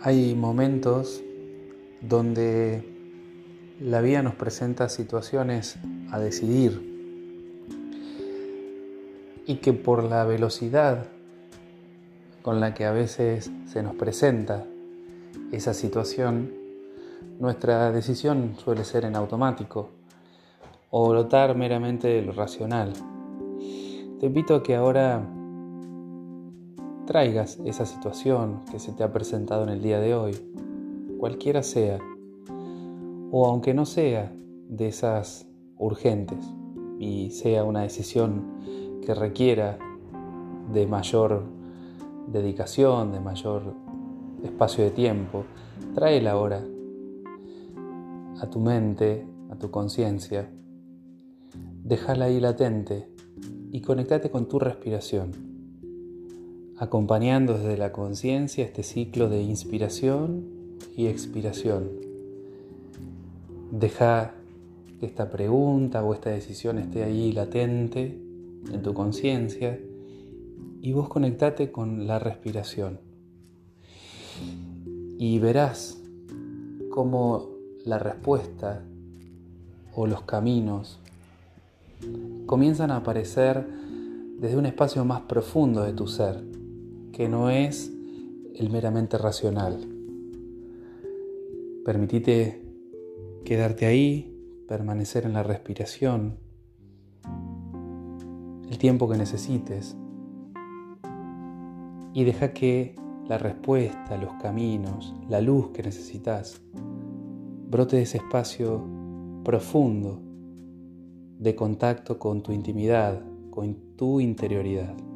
Hay momentos donde la vida nos presenta situaciones a decidir y que por la velocidad con la que a veces se nos presenta esa situación, nuestra decisión suele ser en automático o brotar meramente de lo racional. Te invito a que ahora traigas esa situación que se te ha presentado en el día de hoy, cualquiera sea, o aunque no sea de esas urgentes y sea una decisión que requiera de mayor dedicación, de mayor espacio de tiempo, tráela ahora a tu mente, a tu conciencia, déjala ahí latente y conectate con tu respiración acompañando desde la conciencia este ciclo de inspiración y expiración. Deja que esta pregunta o esta decisión esté ahí latente en tu conciencia y vos conectate con la respiración. Y verás cómo la respuesta o los caminos comienzan a aparecer desde un espacio más profundo de tu ser que no es el meramente racional. Permitite quedarte ahí, permanecer en la respiración, el tiempo que necesites y deja que la respuesta, los caminos, la luz que necesitas brote de ese espacio profundo de contacto con tu intimidad, con tu interioridad.